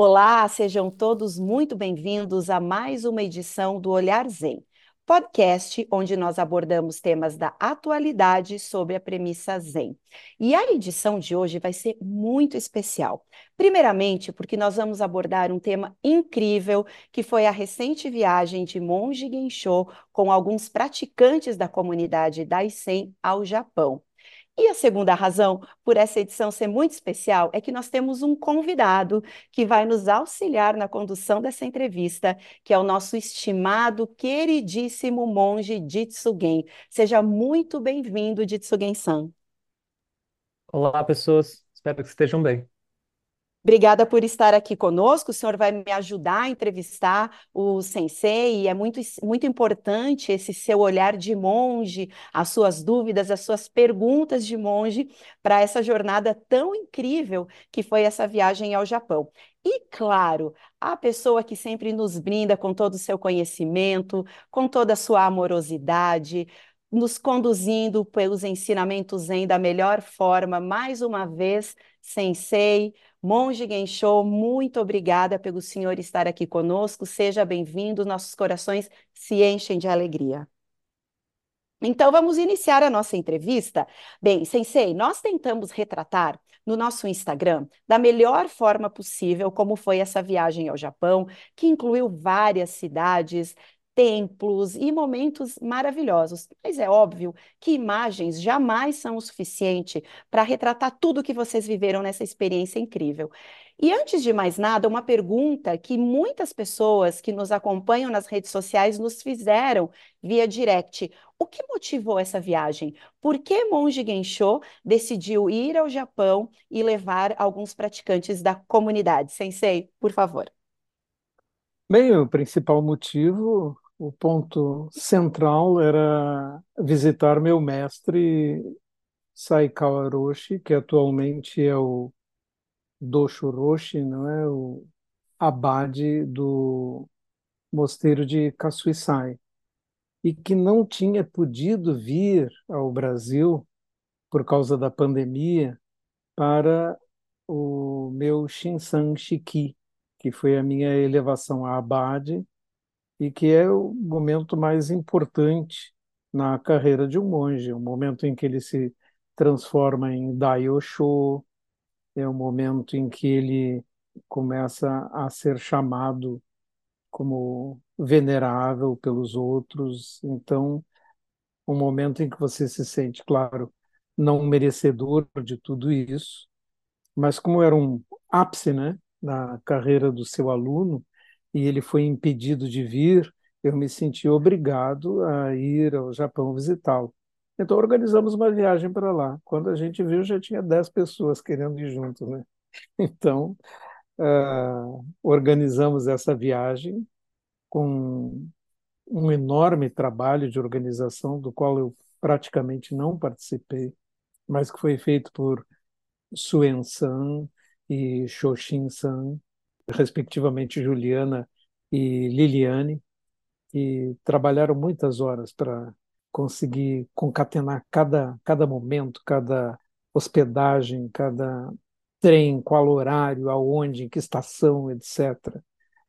Olá, sejam todos muito bem-vindos a mais uma edição do Olhar Zen, podcast onde nós abordamos temas da atualidade sobre a premissa Zen. E a edição de hoje vai ser muito especial. Primeiramente, porque nós vamos abordar um tema incrível, que foi a recente viagem de Monge Gensho com alguns praticantes da comunidade Daisen ao Japão. E a segunda razão por essa edição ser muito especial é que nós temos um convidado que vai nos auxiliar na condução dessa entrevista, que é o nosso estimado, queridíssimo monge Jitsugen. Seja muito bem-vindo, Jitsugen-san. Olá, pessoas. Espero que estejam bem. Obrigada por estar aqui conosco. O senhor vai me ajudar a entrevistar o sensei, é muito, muito importante esse seu olhar de monge, as suas dúvidas, as suas perguntas de monge para essa jornada tão incrível que foi essa viagem ao Japão. E, claro, a pessoa que sempre nos brinda com todo o seu conhecimento, com toda a sua amorosidade, nos conduzindo pelos ensinamentos Zen da melhor forma, mais uma vez, Sensei, Monge Gensho, muito obrigada pelo senhor estar aqui conosco. Seja bem-vindo, nossos corações se enchem de alegria. Então, vamos iniciar a nossa entrevista. Bem, Sensei, nós tentamos retratar no nosso Instagram da melhor forma possível como foi essa viagem ao Japão, que incluiu várias cidades, templos e momentos maravilhosos. Mas é óbvio que imagens jamais são o suficiente para retratar tudo que vocês viveram nessa experiência incrível. E antes de mais nada, uma pergunta que muitas pessoas que nos acompanham nas redes sociais nos fizeram via direct. O que motivou essa viagem? Por que Monge Gensho decidiu ir ao Japão e levar alguns praticantes da comunidade? Sensei, por favor. Bem, o principal motivo o ponto central era visitar meu mestre Saikawa Roshi, que atualmente é o Dosho Roshi, não é? O abade do mosteiro de Kasuisai, e que não tinha podido vir ao Brasil por causa da pandemia para o meu Shinsan Shiki, que foi a minha elevação a abade e que é o momento mais importante na carreira de um monge, o momento em que ele se transforma em Daiyosho, é o momento em que ele começa a ser chamado como venerável pelos outros. Então, um momento em que você se sente, claro, não merecedor de tudo isso, mas como era um ápice, né, da carreira do seu aluno, e ele foi impedido de vir, eu me senti obrigado a ir ao Japão visitá-lo. Então organizamos uma viagem para lá. Quando a gente viu, já tinha 10 pessoas querendo ir junto, né? Então, uh, organizamos essa viagem com um enorme trabalho de organização, do qual eu praticamente não participei, mas que foi feito por Suen-san e Shoshin-san, respectivamente Juliana e Liliane, que trabalharam muitas horas para conseguir concatenar cada, cada momento, cada hospedagem, cada trem, qual horário, aonde, em que estação, etc.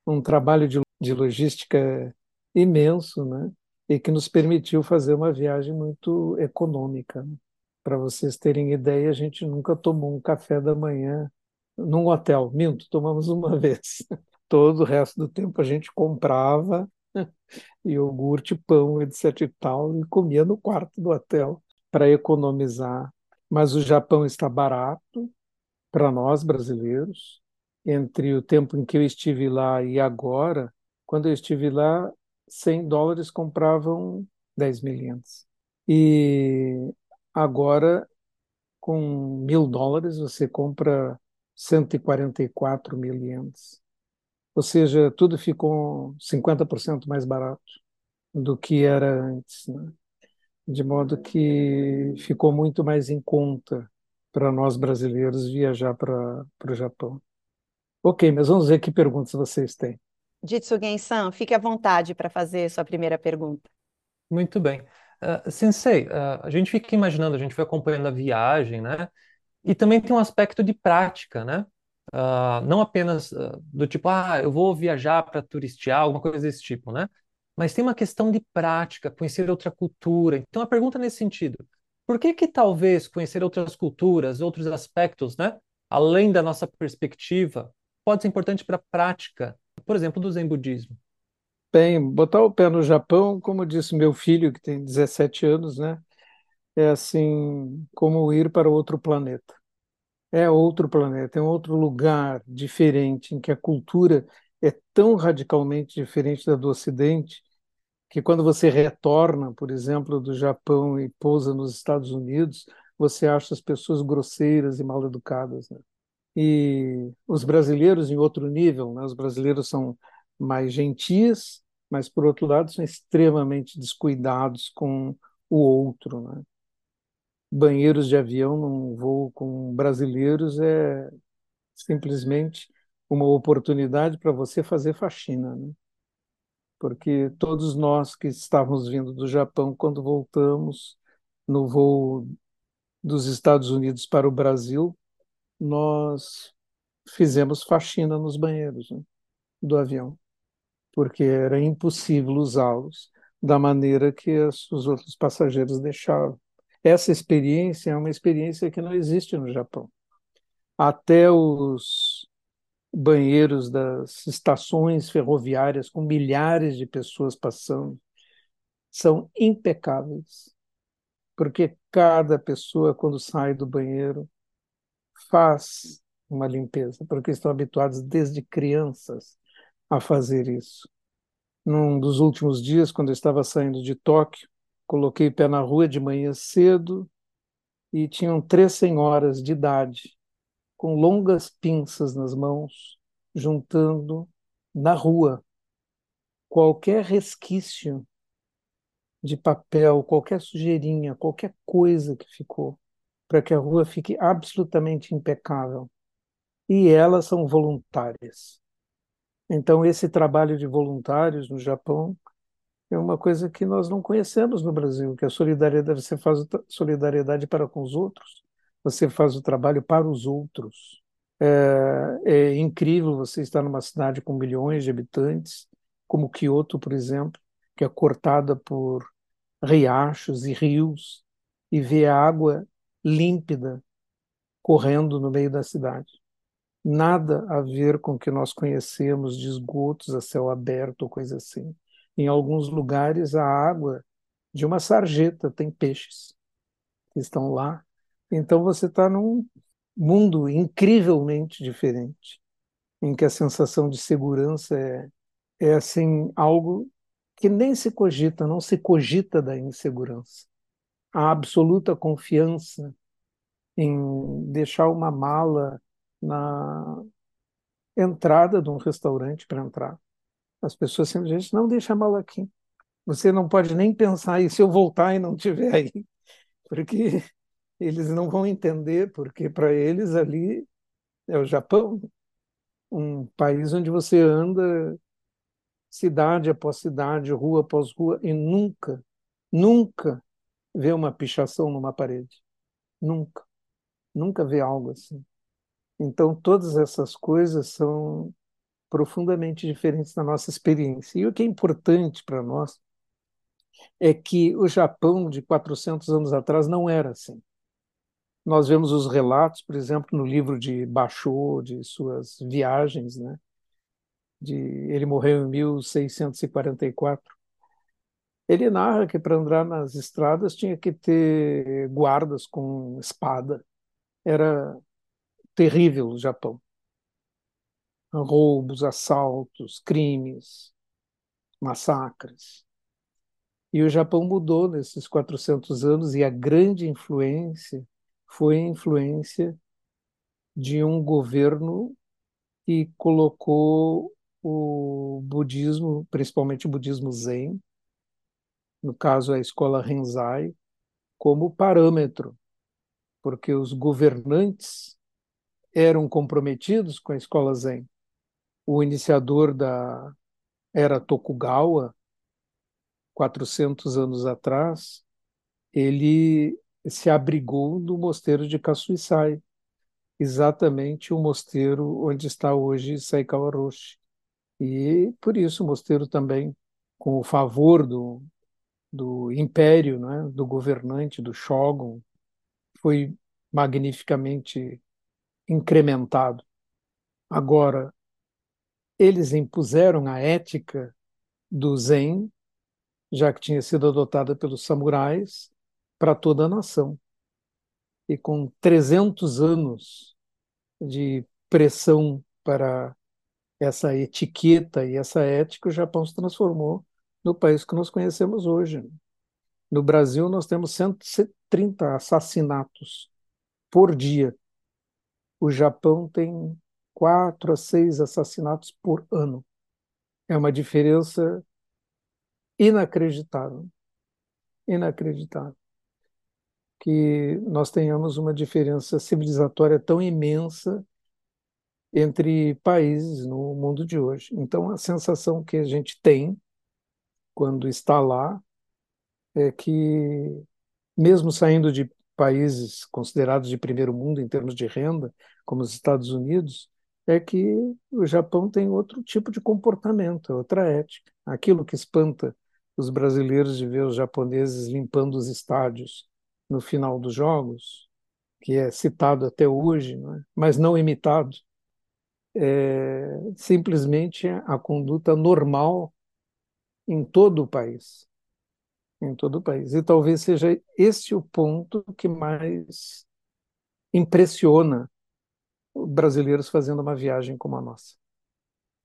Um trabalho de, de logística imenso, né? E que nos permitiu fazer uma viagem muito econômica. Né? Para vocês terem ideia, a gente nunca tomou um café da manhã num hotel. Minto, tomamos uma vez. Todo o resto do tempo a gente comprava iogurte, pão, etc e tal, e comia no quarto do hotel para economizar. Mas o Japão está barato para nós brasileiros. Entre o tempo em que eu estive lá e agora, quando eu estive lá, 100 dólares compravam 10 mil ienes. E agora, com mil dólares, você compra 144 mil ienes. Ou seja, tudo ficou 50% mais barato do que era antes. Né? De modo que ficou muito mais em conta para nós brasileiros viajar para o Japão. Ok, mas vamos ver que perguntas vocês têm. Jitsugen-san, fique à vontade para fazer sua primeira pergunta. Muito bem. Uh, sensei, uh, a gente fica imaginando, a gente vai acompanhando a viagem, né? E também tem um aspecto de prática, né? ah, não apenas ah, do tipo, ah, eu vou viajar para turistear, alguma coisa desse tipo, né? Mas tem uma questão de prática, conhecer outra cultura. Então a pergunta é nesse sentido, por que que talvez conhecer outras culturas, outros aspectos, né, além da nossa perspectiva, pode ser importante para a prática, por exemplo, do Zen budismo? Bem, botar o pé no Japão, como disse meu filho, que tem 17 anos, né? É assim como ir para outro planeta. É outro planeta, é um outro lugar diferente, em que a cultura é tão radicalmente diferente da do Ocidente, que quando você retorna, por exemplo, do Japão e pousa nos Estados Unidos, você acha as pessoas grosseiras e mal educadas, né? E os brasileiros em outro nível, né? Os brasileiros são mais gentis, mas por outro lado são extremamente descuidados com o outro, né? Banheiros de avião num voo com brasileiros é simplesmente uma oportunidade para você fazer faxina, né? Porque todos nós que estávamos vindo do Japão, quando voltamos no voo dos Estados Unidos para o Brasil, nós fizemos faxina nos banheiros, né, do avião, porque era impossível usá-los da maneira que os outros passageiros deixavam. Essa experiência é uma experiência que não existe no Japão. Até os banheiros das estações ferroviárias com milhares de pessoas passando são impecáveis, porque cada pessoa quando sai do banheiro faz uma limpeza, porque estão habituados desde crianças a fazer isso. Num dos últimos dias, quando eu estava saindo de Tóquio, coloquei pé na rua de manhã cedo e tinham três senhoras de idade com longas pinças nas mãos, juntando na rua qualquer resquício de papel, qualquer sujeirinha, qualquer coisa que ficou para que a rua fique absolutamente impecável. E elas são voluntárias. Então, esse trabalho de voluntários no Japão é uma coisa que nós não conhecemos no Brasil, que a solidariedade, você faz solidariedade para com os outros, você faz o trabalho para os outros. É, é incrível você estar numa cidade com milhões de habitantes, como Kyoto, por exemplo, que é cortada por riachos e rios, e ver a água límpida correndo no meio da cidade. Nada a ver com o que nós conhecemos de esgotos a céu aberto ou coisa assim. Em alguns lugares, a água de uma sarjeta tem peixes que estão lá. Então você está num mundo incrivelmente diferente, em que a sensação de segurança é, é assim algo que nem se cogita, não se cogita da insegurança a absoluta confiança em deixar uma mala na entrada de um restaurante para entrar. As pessoas simplesmente não deixam a mala aqui. Você não pode nem pensar, e se eu voltar e não estiver aí? Porque eles não vão entender, porque para eles ali é o Japão, um país onde você anda cidade após cidade, rua após rua, e nunca, nunca vê uma pichação numa parede. Nunca. Nunca vê algo assim. Então, todas essas coisas são profundamente diferentes da nossa experiência. E o que é importante para nós é que o Japão de 400 anos atrás não era assim. Nós vemos os relatos, por exemplo, no livro de Basho, de suas viagens, né? De, ele morreu em 1644. Ele narra que para andar nas estradas tinha que ter guardas com espada. Era terrível o Japão. Roubos, assaltos, crimes, massacres. E o Japão mudou nesses 400 anos e a grande influência foi a influência de um governo que colocou o budismo, principalmente o budismo zen, no caso a escola Renzai, como parâmetro, porque os governantes eram comprometidos com a escola Zen. O iniciador da era Tokugawa, 400 anos atrás, ele se abrigou no mosteiro de Kasuisai, exatamente o mosteiro onde está hoje Saikawa Roshi. E por isso o mosteiro também, com o favor do, do império, né, do governante, do shogun, foi magnificamente incrementado. Agora, eles impuseram a ética do Zen, já que tinha sido adotada pelos samurais, para toda a nação. E com 300 anos de pressão para essa etiqueta e essa ética, o Japão se transformou no país que nós conhecemos hoje. No Brasil, nós temos 130 assassinatos por dia. O Japão tem quatro a seis assassinatos por ano. É uma diferença inacreditável. Inacreditável. Que nós tenhamos uma diferença civilizatória tão imensa entre países no mundo de hoje. Então, a sensação que a gente tem quando está lá é que, mesmo saindo de países considerados de primeiro mundo em termos de renda, como os Estados Unidos, é que o Japão tem outro tipo de comportamento, outra ética. Aquilo que espanta os brasileiros de ver os japoneses limpando os estádios no final dos jogos, que é citado até hoje, não é? mas não imitado, é simplesmente a conduta normal em todo o país. Em todo o país. E talvez seja esse o ponto que mais impressiona brasileiros fazendo uma viagem como a nossa.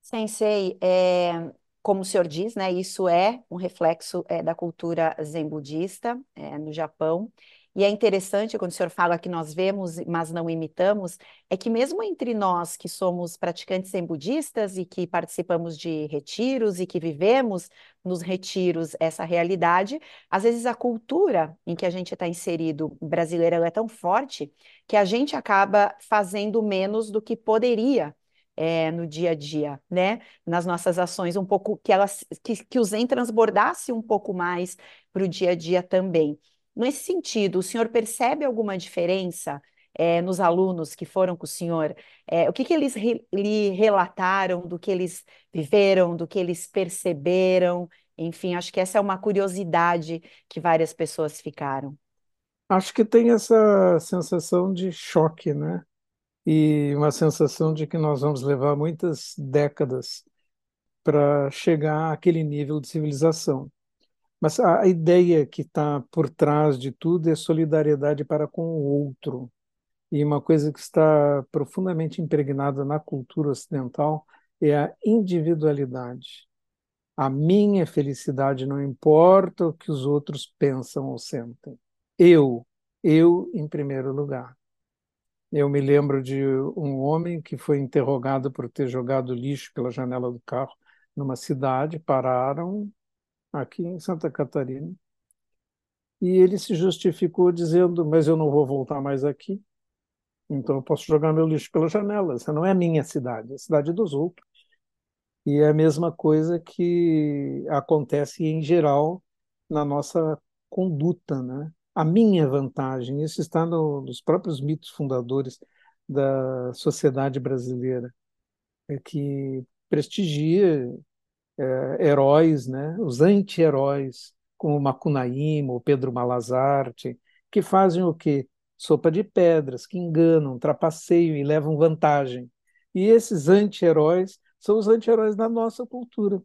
Sensei, é, como o senhor diz, né, isso é um reflexo é, da cultura zen budista é, no Japão. E é interessante quando o senhor fala que nós vemos, mas não imitamos, é que mesmo entre nós que somos praticantes zen budistas e que participamos de retiros e que vivemos nos retiros essa realidade, às vezes a cultura em que a gente está inserido brasileira é tão forte que a gente acaba fazendo menos do que poderia é, no dia a dia, né? Nas nossas ações, um pouco que elas que, que o Zen transbordasse um pouco mais para o dia a dia também. Nesse sentido, o senhor percebe alguma diferença é, nos alunos que foram com o senhor? É, o que, que eles re, lhe relataram do que eles viveram, do que eles perceberam? Enfim, acho que essa é uma curiosidade que várias pessoas ficaram. Acho que tem essa sensação de choque, né? E uma sensação de que nós vamos levar muitas décadas para chegar àquele nível de civilização. Mas a ideia que está por trás de tudo é solidariedade para com o outro. E uma coisa que está profundamente impregnada na cultura ocidental é a individualidade. A minha felicidade não importa o que os outros pensam ou sentem. Eu, eu em primeiro lugar. Eu me lembro de um homem que foi interrogado por ter jogado lixo pela janela do carro numa cidade, pararam, aqui em Santa Catarina. E ele se justificou dizendo: Mas eu não vou voltar mais aqui, então eu posso jogar meu lixo pela janela. Essa não é a minha cidade, é a cidade dos outros. E é a mesma coisa que acontece em geral na nossa conduta, né? A minha vantagem, isso está no, nos próprios mitos fundadores da sociedade brasileira, é que prestigia é, heróis, né? os anti-heróis, como Macunaíma ou Pedro Malazarte, que fazem o quê? Sopa de pedras, que enganam, trapaceiam e levam vantagem. E esses anti-heróis são os anti-heróis da nossa cultura.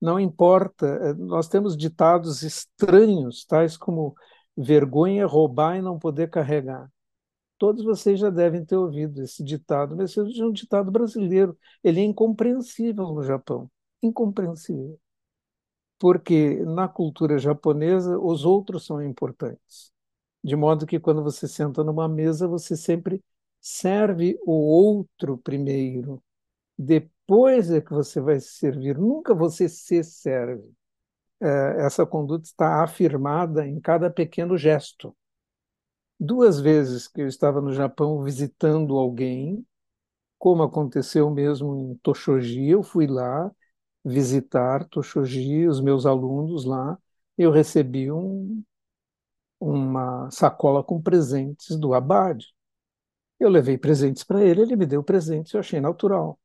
Não importa, é, nós temos ditados estranhos, tais como vergonha roubar e não poder carregar. Todos vocês já devem ter ouvido esse ditado, mas esse é um ditado brasileiro. Ele é incompreensível no Japão. Incompreensível. Porque na cultura japonesa, os outros são importantes. De modo que quando você senta numa mesa, você sempre serve o outro primeiro. Depois é que você vai se servir. Nunca você se serve. É, essa conduta está afirmada em cada pequeno gesto duas vezes que eu estava no Japão visitando alguém, como aconteceu mesmo em Toshoji, eu fui lá visitar Toshoji, os meus alunos lá, eu recebi um, uma sacola com presentes do Abad. Eu levei presentes para ele, ele me deu presentes, eu achei natural.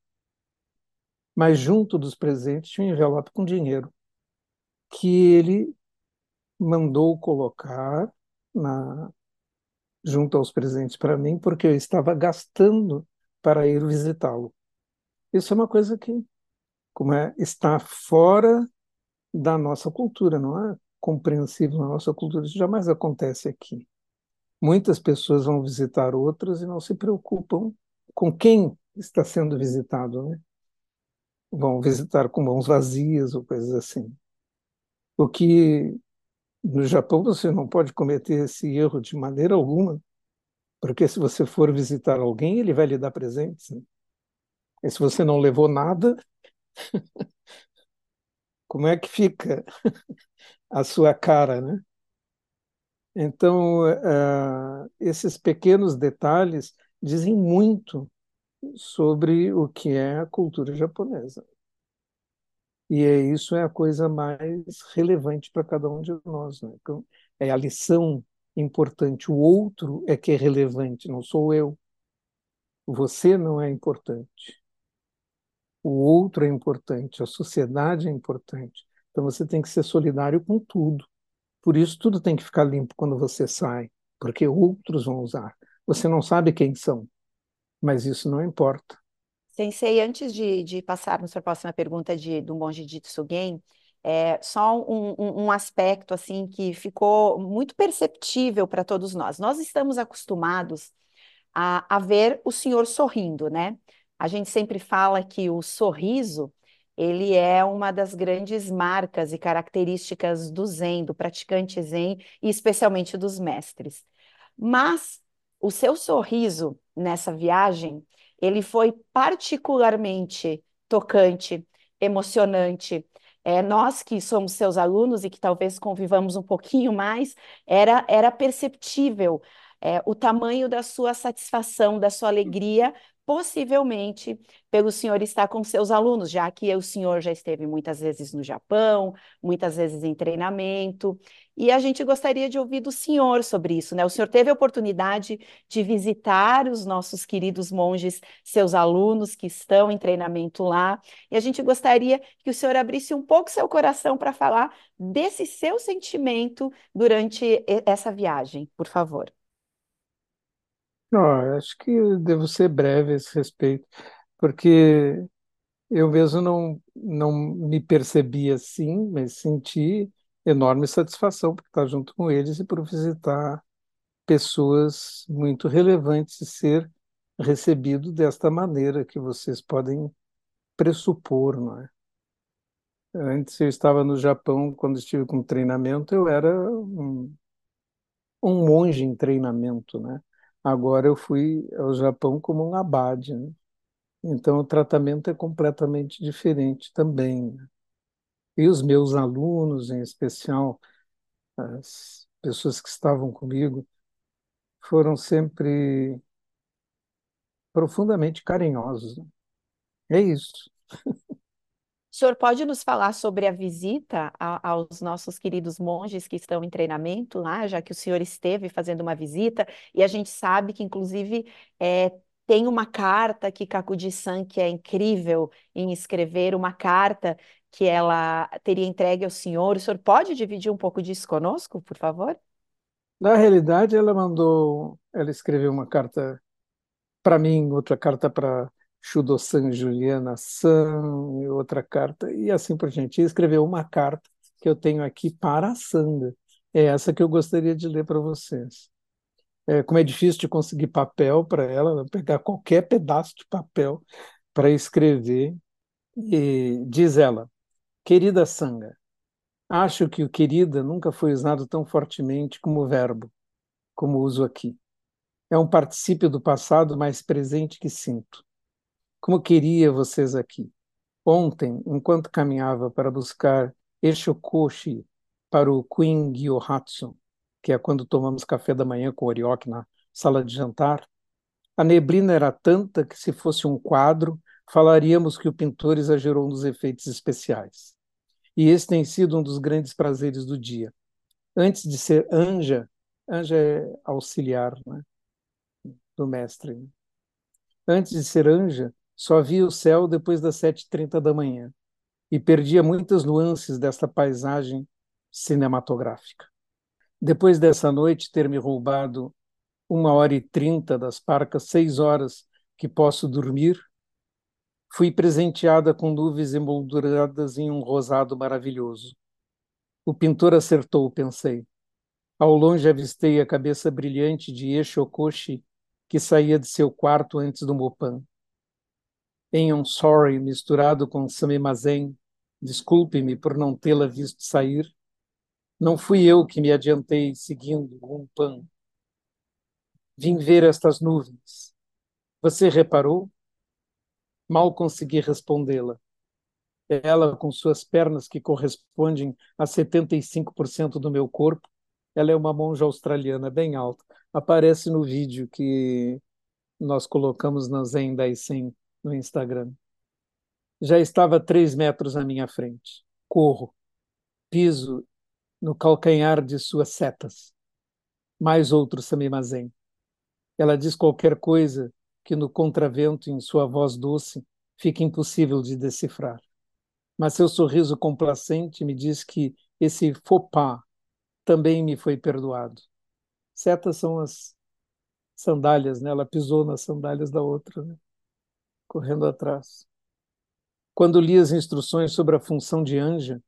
Mas junto dos presentes tinha um envelope com dinheiro que ele mandou colocar na, junto aos presentes para mim, porque eu estava gastando para ir visitá-lo. Isso é uma coisa que, como é, está fora da nossa cultura, não é compreensível na nossa cultura. Isso jamais acontece aqui. Muitas pessoas vão visitar outras e não se preocupam com quem está sendo visitado, né? Vão visitar com mãos vazias ou coisas assim. O que no Japão você não pode cometer esse erro de maneira alguma, porque se você for visitar alguém, ele vai lhe dar presentes. Né? E se você não levou nada, como é que fica a sua cara, né? Então, uh, esses pequenos detalhes dizem muito sobre o que é a cultura japonesa. E é, isso é a coisa mais relevante para cada um de nós. Né? Então, é a lição importante. O outro é que é relevante, não sou eu. Você não é importante. O outro é importante, a sociedade é importante. Então você tem que ser solidário com tudo. Por isso, tudo tem que ficar limpo quando você sai, porque outros vão usar. Você não sabe quem são, mas isso não importa. Sensei, antes de, de passarmos para a próxima pergunta de, do monge de Tsugen, é, só um, um, um, aspecto assim que ficou muito perceptível para todos nós. Nós estamos acostumados a, a ver o senhor sorrindo, né? A gente sempre fala que o sorriso ele é uma das grandes marcas e características do Zen, do praticante Zen e especialmente dos mestres. Mas o seu sorriso nessa viagem ele foi particularmente tocante, emocionante. É, nós que somos seus alunos e que talvez convivamos um pouquinho mais, era, era perceptível é, o tamanho da sua satisfação, da sua alegria possivelmente pelo senhor estar com seus alunos, já que o senhor já esteve muitas vezes no Japão, muitas vezes em treinamento, e a gente gostaria de ouvir do senhor sobre isso, né? O senhor teve a oportunidade de visitar os nossos queridos monges, seus alunos que estão em treinamento lá, e a gente gostaria que o senhor abrisse um pouco seu coração para falar desse seu sentimento durante essa viagem, por favor. Não, acho que devo ser breve a esse respeito, porque eu mesmo não, não me percebi assim, mas senti enorme satisfação por estar junto com eles e por visitar pessoas muito relevantes e ser recebido desta maneira que vocês podem pressupor, não é? Antes eu estava no Japão, quando estive com treinamento, eu era um, um monge em treinamento, né? Agora eu fui ao Japão como um abade, né? Então o tratamento é completamente diferente também. Né? E os meus alunos, em especial, as pessoas que estavam comigo, foram sempre profundamente carinhosos. Né? É isso. O senhor pode nos falar sobre a visita a, aos nossos queridos monges que estão em treinamento lá, já que o senhor esteve fazendo uma visita, e a gente sabe que, inclusive, é, tem uma carta que Kakuji-san, que é incrível em escrever, uma carta que ela teria entregue ao senhor. O senhor pode dividir um pouco disso conosco, por favor? Na realidade, ela mandou, ela escreveu uma carta para mim, outra carta para Shudo-san Juliana-san, e outra carta, e assim por diante. E escreveu uma carta que eu tenho aqui para a Sandra. É essa que eu gostaria de ler para vocês. É, como é difícil de conseguir papel para ela, pegar qualquer pedaço de papel para escrever. E diz ela: Querida Sanga, acho que o querida nunca foi usado tão fortemente como verbo, como uso aqui. É um particípio do passado mais presente que sinto. Como queria vocês aqui. Ontem, enquanto caminhava para buscar Eshokoshi para o Queen Gyohatsu, que é quando tomamos café da manhã com Orioke na sala de jantar, a neblina era tanta que, se fosse um quadro, falaríamos que o pintor exagerou nos efeitos especiais. E esse tem sido um dos grandes prazeres do dia. Antes de ser anja, anja é auxiliar, né? do mestre. Antes de ser anja, só via o céu depois das 7h30 da manhã e perdia muitas nuances desta paisagem cinematográfica. Depois dessa noite ter me roubado uma hora e trinta das parcas seis horas que posso dormir, fui presenteada com nuvens emolduradas em um rosado maravilhoso. O pintor acertou, pensei. Ao longe avistei a cabeça brilhante de Eshokoshi, que saía de seu quarto antes do Mopan. Em um sorry misturado com Samimazen, desculpe-me por não tê-la visto sair, não fui eu que me adiantei seguindo um pan. Vim ver estas nuvens. Você reparou? Mal consegui respondê-la. Ela, com suas pernas que correspondem a 75% do meu corpo, ela é uma monja australiana bem alta. Aparece no vídeo que nós colocamos na Zen Daisen no Instagram. Já estava três metros à minha frente. Corro, piso no calcanhar de suas setas. Mais outro Samimazen. Ela diz qualquer coisa que no contravento, em sua voz doce, fica impossível de decifrar. Mas seu sorriso complacente me diz que esse faux pas também me foi perdoado. Setas são as sandálias, né? Ela pisou nas sandálias da outra, né? correndo atrás. Quando li as instruções sobre a função de anja,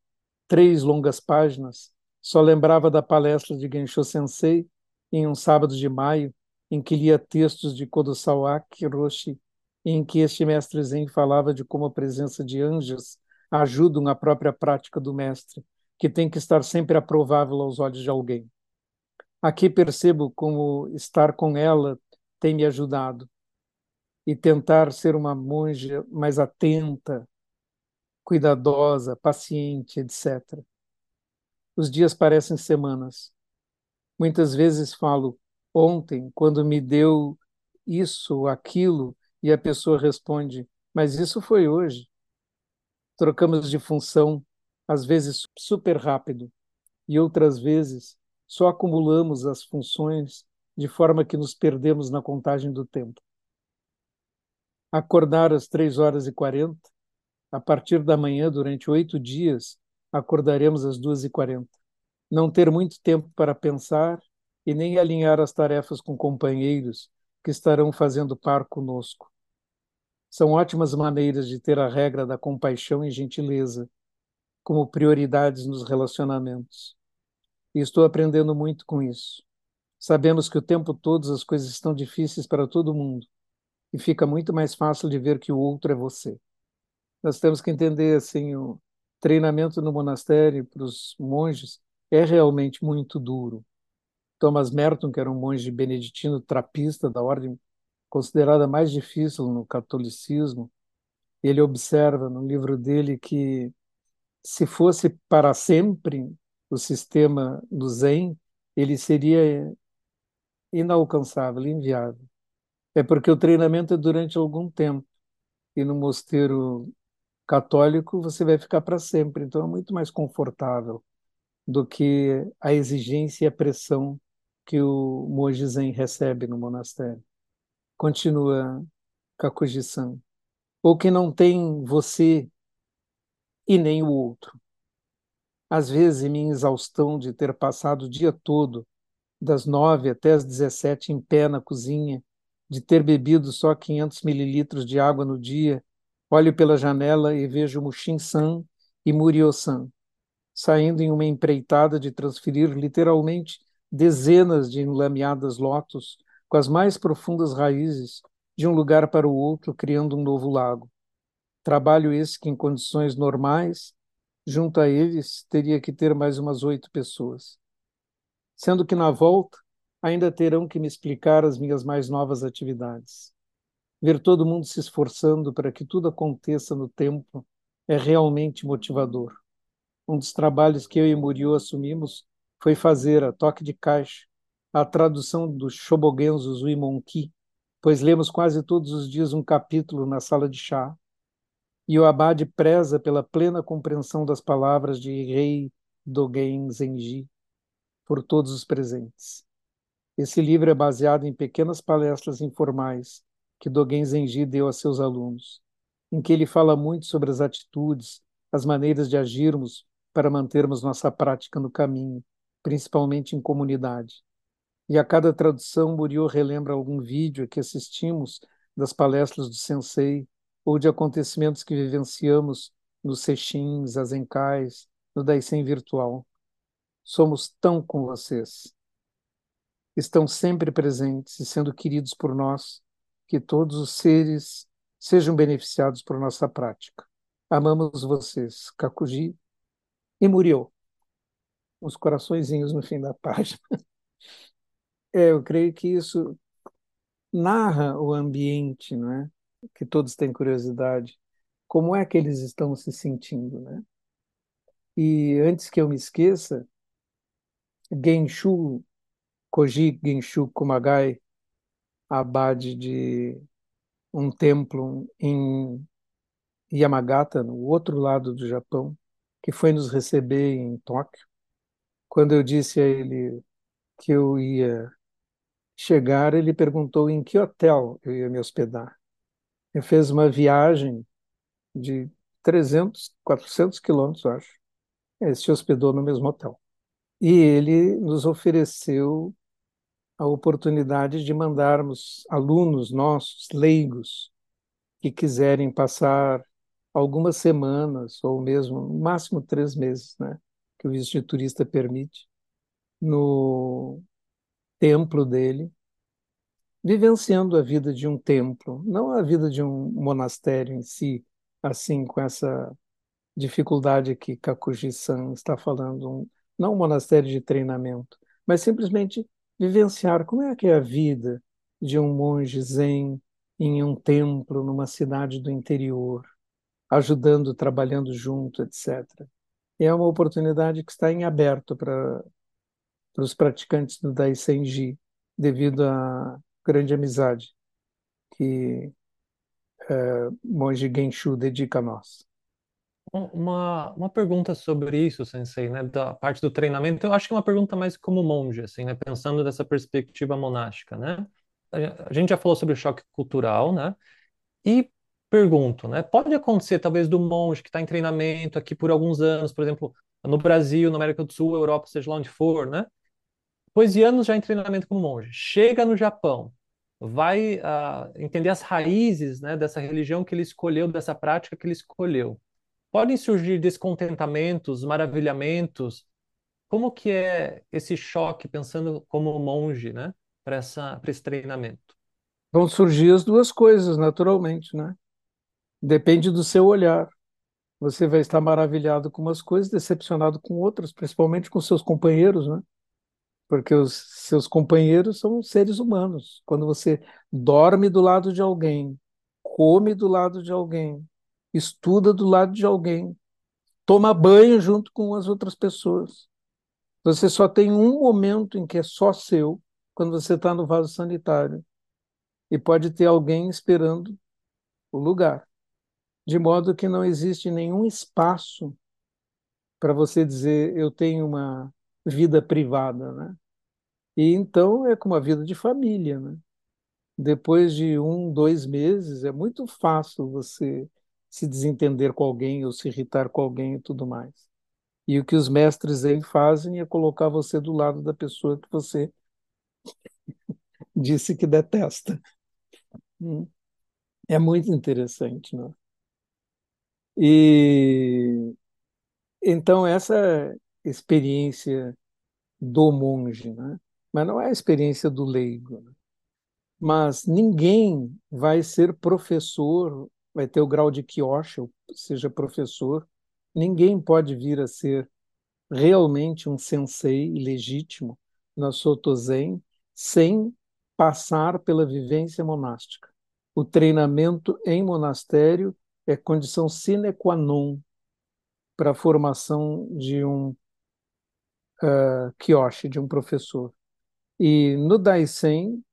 três longas páginas, só lembrava da palestra de Gensho Sensei em um sábado de maio, em que lia textos de Kodosawa Kiroshi, em que este mestre Zen falava de como a presença de anjos ajudam a própria prática do mestre, que tem que estar sempre aprovável aos olhos de alguém. Aqui percebo como estar com ela tem me ajudado e tentar ser uma monja mais atenta, cuidadosa, paciente, etc. Os dias parecem semanas. Muitas vezes falo ontem, quando me deu isso, aquilo, e a pessoa responde: Mas isso foi hoje. Trocamos de função, às vezes super rápido, e outras vezes só acumulamos as funções de forma que nos perdemos na contagem do tempo. Acordar às três horas e quarenta, a partir da manhã, durante oito dias, acordaremos às duas e quarenta. Não ter muito tempo para pensar e nem alinhar as tarefas com companheiros que estarão fazendo par conosco. São ótimas maneiras de ter a regra da compaixão e gentileza como prioridades nos relacionamentos. E estou aprendendo muito com isso. Sabemos que o tempo todo as coisas estão difíceis para todo mundo e fica muito mais fácil de ver que o outro é você. Nós temos que entender assim o treinamento no monastério para os monges é realmente muito duro. Thomas Merton, que era um monge beneditino trapista da ordem considerada mais difícil no catolicismo, ele observa no livro dele que se fosse para sempre o sistema do Zen, ele seria inalcançável, inviável. É porque o treinamento é durante algum tempo e no mosteiro católico você vai ficar para sempre, então é muito mais confortável do que a exigência e a pressão que o monge Zen recebe no monastério. Continua Kakuji-san. Ou que não tem você e nem o outro. Às vezes, em minha exaustão de ter passado o dia todo, das nove até as dezessete em pé na cozinha, de ter bebido só 500 mililitros de água no dia, olho pela janela e vejo Mushin-san e Murio-san saindo em uma empreitada de transferir literalmente dezenas de enlameadas lotos com as mais profundas raízes de um lugar para o outro, criando um novo lago. Trabalho esse que, em condições normais, junto a eles, teria que ter mais umas oito pessoas. Sendo que, na volta, ainda terão que me explicar as minhas mais novas atividades. Ver todo mundo se esforçando para que tudo aconteça no tempo é realmente motivador um dos trabalhos que eu e Muriel assumimos foi fazer a toque de caixa a tradução do Shobogenzo Zuimonki, pois lemos quase todos os dias um capítulo na sala de chá. E o abade preza pela plena compreensão das palavras de Rei Dogen Zenji por todos os presentes. Esse livro é baseado em pequenas palestras informais que Dogen Zenji deu a seus alunos, em que ele fala muito sobre as atitudes, as maneiras de agirmos para mantermos nossa prática no caminho, principalmente em comunidade. E a cada tradução, Muriel relembra algum vídeo que assistimos das palestras do Sensei ou de acontecimentos que vivenciamos nos Sechins, Azencais, no Daisen virtual. Somos tão com vocês. Estão sempre presentes e sendo queridos por nós, que todos os seres sejam beneficiados por nossa prática. Amamos vocês, Kakuji e Muriel. Os coraçõezinhos no fim da página. É, eu creio que isso narra o ambiente, não é? Que todos têm curiosidade. Como é que eles estão se sentindo, né? E antes que eu me esqueça, Genshu, Koji Genshu Kumagai, abade de um templo em Yamagata, no outro lado do Japão, que foi nos receber em Tóquio. Quando eu disse a ele que eu ia chegar, ele perguntou em que hotel eu ia me hospedar. Ele fez uma viagem de 300, 400 quilômetros, acho. Ele se hospedou no mesmo hotel. E ele nos ofereceu a oportunidade de mandarmos alunos nossos, leigos, que quiserem passar algumas semanas, ou mesmo, no máximo três meses, né, que o visto de turista permite, no templo dele, vivenciando a vida de um templo, não a vida de um monastério em si, assim, com essa dificuldade que Kakuji-san está falando, um, não um monastério de treinamento, mas simplesmente vivenciar como é que é a vida de um monge zen em um templo numa cidade do interior, ajudando, trabalhando junto, etc. É uma oportunidade que está em aberto para, para os praticantes do Daisenji, devido à grande amizade que é, monge Genshu dedica a nós. Uma, uma pergunta sobre isso, Sensei, né, da parte do treinamento, eu acho que é uma pergunta mais como monge, assim, né, pensando dessa perspectiva monástica, né? A gente já falou sobre o choque cultural, né? E pergunto, né, pode acontecer talvez do monge que está em treinamento aqui por alguns anos, por exemplo, no Brasil, na América do Sul, Europa, seja lá onde for, né? Depois de anos já em treinamento como monge, chega no Japão, vai uh, entender as raízes, né, dessa religião que ele escolheu, dessa prática que ele escolheu podem surgir descontentamentos, maravilhamentos. Como que é esse choque, pensando como monge, né, para esse treinamento? Vão surgir as duas coisas, naturalmente, né? Depende do seu olhar. Você vai estar maravilhado com umas coisas, decepcionado com outras, principalmente com seus companheiros, né? Porque os seus companheiros são seres humanos. Quando você dorme do lado de alguém, come do lado de alguém, estuda do lado de alguém, toma banho junto com as outras pessoas. Você só tem um momento em que é só seu, quando você está no vaso sanitário. E pode ter alguém esperando o lugar. De modo que não existe nenhum espaço para você dizer eu tenho uma vida privada, né? E então é como a vida de família, né? Depois de um, dois meses, é muito fácil você se desentender com alguém ou se irritar com alguém e tudo mais. E o que os mestres aí fazem é colocar você do lado da pessoa que você disse que detesta. Hum. É muito interessante, né? E então essa experiência do monge, né? Mas não é a experiência do leigo. Né? Mas ninguém vai ser professor vai ter o grau de Kyoshi, seja professor, ninguém pode vir a ser realmente um sensei legítimo na Soto Zen sem passar pela vivência monástica. O treinamento em monastério é condição sine qua non para a formação de um uh, Kyoshi, de um professor. E no Daisen,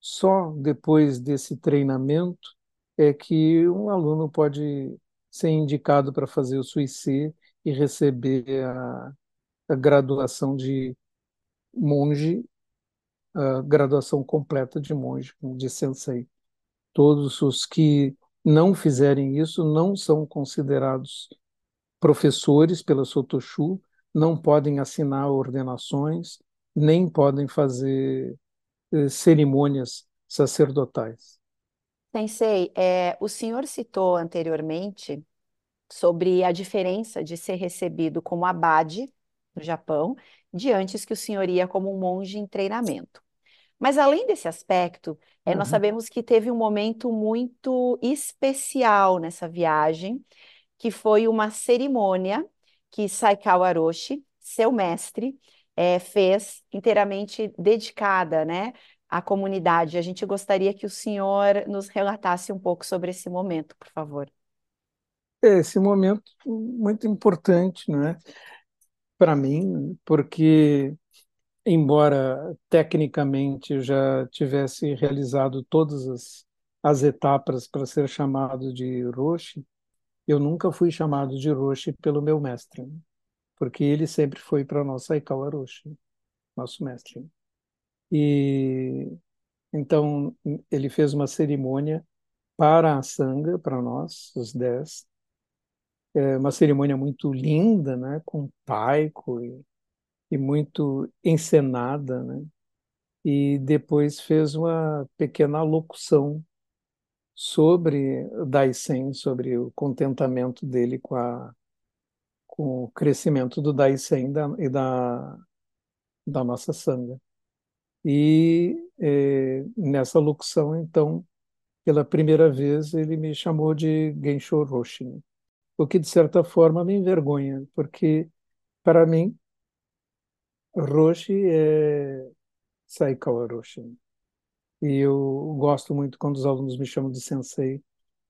só depois desse treinamento é que um aluno pode ser indicado para fazer o SUIC e receber a, a graduação de monge a graduação completa de monge, de sensei. Todos os que não fizerem isso não são considerados professores pela Sotoshu, não podem assinar ordenações, nem podem fazer eh, cerimônias sacerdotais. Sensei, é, o senhor citou anteriormente sobre a diferença de ser recebido como abade no Japão, de antes que o senhor ia como um monge em treinamento. Mas além desse aspecto, é, nós Uhum. sabemos que teve um momento muito especial nessa viagem, que foi uma cerimônia que Saikawa Aroshi, seu mestre, é, fez inteiramente dedicada, né, à comunidade. A gente gostaria que o senhor nos relatasse um pouco sobre esse momento, por favor. Esse momento muito importante, não é? Para mim, porque embora tecnicamente já tivesse realizado todas as, as etapas para ser chamado de Roshi, eu nunca fui chamado de Roshi pelo meu mestre, porque ele sempre foi para nós Saikawa Roshi, nosso mestre. E então ele fez uma cerimônia para a Sangha, para nós, os dez, é uma cerimônia muito linda, né, com taiko e, e muito encenada, né? E depois fez uma pequena locução sobre Daisen, sobre o contentamento dele com, a, com o crescimento do Daisen da, e da, da nossa sanga. E eh, nessa locução, então, pela primeira vez, ele me chamou de Gensho Roshi, né? o que de certa forma me envergonha, porque para mim Roshi é Saikawa Roshi. né? E eu gosto muito quando os alunos me chamam de sensei,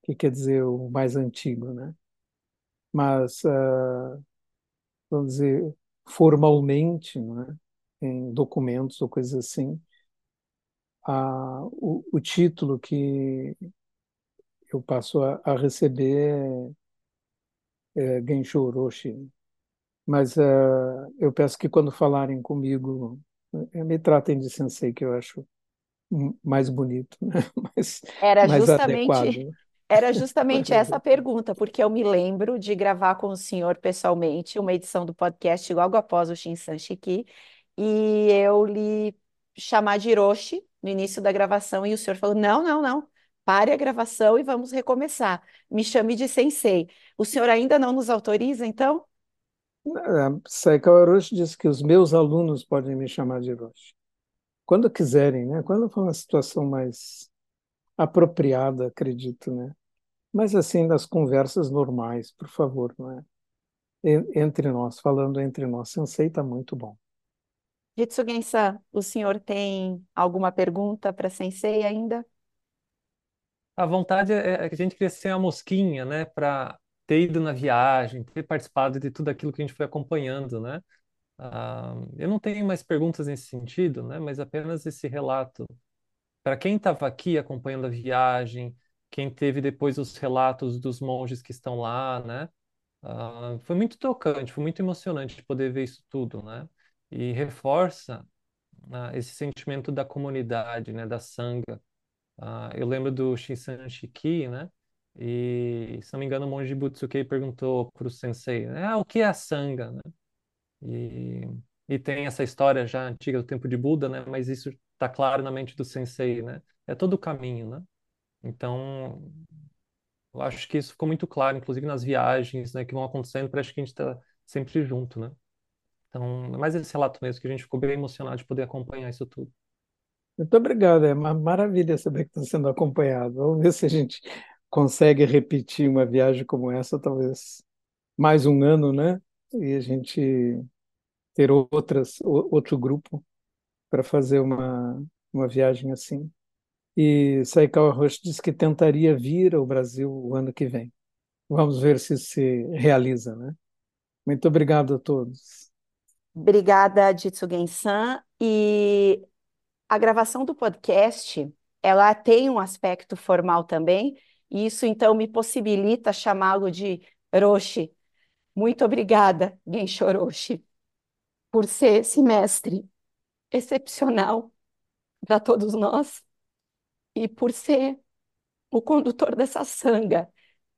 que quer dizer o mais antigo, né? Mas, ah, vamos dizer, formalmente, não é? Em documentos ou coisas assim, ah, o, o título que eu passo a, a receber é, é Gensho Roshi. Mas ah, eu peço que quando falarem comigo, eh, me tratem de sensei, que eu acho mais bonito, né? mais, Era mais adequado. justamente, era justamente essa a pergunta, porque eu me lembro de gravar com o senhor pessoalmente uma edição do podcast logo após o Shinsan Shiki, e eu lhe chamar de Hiroshi no início da gravação, e o senhor falou: não, não, não, pare a gravação e vamos recomeçar. Me chame de sensei. O senhor ainda não nos autoriza, então? A Saikawa Orochi disse que os meus alunos podem me chamar de Orochi. Quando quiserem, né? Quando for uma situação mais apropriada, acredito, né? Mas assim, nas conversas normais, por favor, não é? En- Entre nós, falando entre nós, sensei está muito bom. Jitsugen-san, o senhor tem alguma pergunta para sensei ainda? A vontade é é que a gente queria ser uma mosquinha, né, para ter ido na viagem, ter participado de tudo aquilo que a gente foi acompanhando, né? Ah, eu não tenho mais perguntas nesse sentido, né, mas apenas esse relato. Para quem estava aqui acompanhando a viagem, quem teve depois os relatos dos monges que estão lá, né? Ah, foi muito tocante, foi muito emocionante poder ver isso tudo, né? E reforça, ah, esse sentimento da comunidade, né, da sangha. Ah, eu lembro do Shinsan Shiki, né? E, se não me engano, o monge Butsukei perguntou para o sensei? Ah, o que é a sangha, né? E, e tem essa história já antiga do tempo de Buda, né? Mas isso está claro na mente do sensei, né? É todo o caminho, né? Então, eu acho que isso ficou muito claro, inclusive nas viagens, né, que vão acontecendo, parece que a gente está sempre junto, né? Então, é mais esse relato mesmo, que a gente ficou bem emocionado de poder acompanhar isso tudo. Muito obrigado, é uma maravilha saber que está sendo acompanhado. Vamos ver se a gente consegue repetir uma viagem como essa, talvez mais um ano, né? E a gente ter outras, outro grupo para fazer uma, uma viagem assim. E Saikawa Roshi disse que tentaria vir ao Brasil o ano que vem. Vamos ver se se realiza, né? Muito obrigado a todos. Obrigada, Jitsugen-san. E a gravação do podcast, ela tem um aspecto formal também, isso então me possibilita chamá-lo de Roshi. Muito obrigada, Gensho Roshi, por ser esse mestre excepcional para todos nós e por ser o condutor dessa sanga,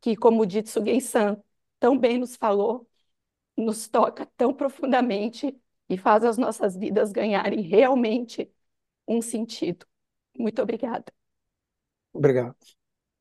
que, como o Jitsu Gen-san tão bem nos falou, nos toca tão profundamente e faz as nossas vidas ganharem realmente um sentido. Muito obrigada. Obrigado.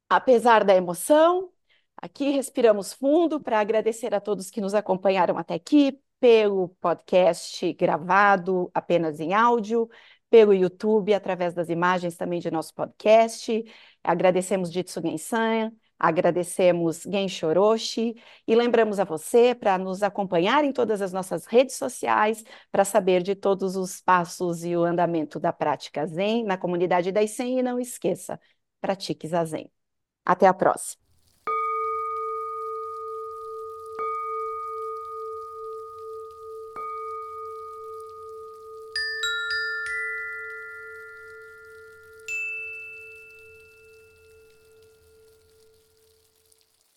Apesar da emoção, aqui respiramos fundo para agradecer a todos que nos acompanharam até aqui pelo podcast gravado apenas em áudio, pelo YouTube, através das imagens também de nosso podcast. Agradecemos Jitsu Gensan, agradecemos Gensho Orochi e lembramos a você para nos acompanhar em todas as nossas redes sociais para saber de todos os passos e o andamento da prática Zen na comunidade da Isen e não esqueça, pratique Zazen. Até a próxima.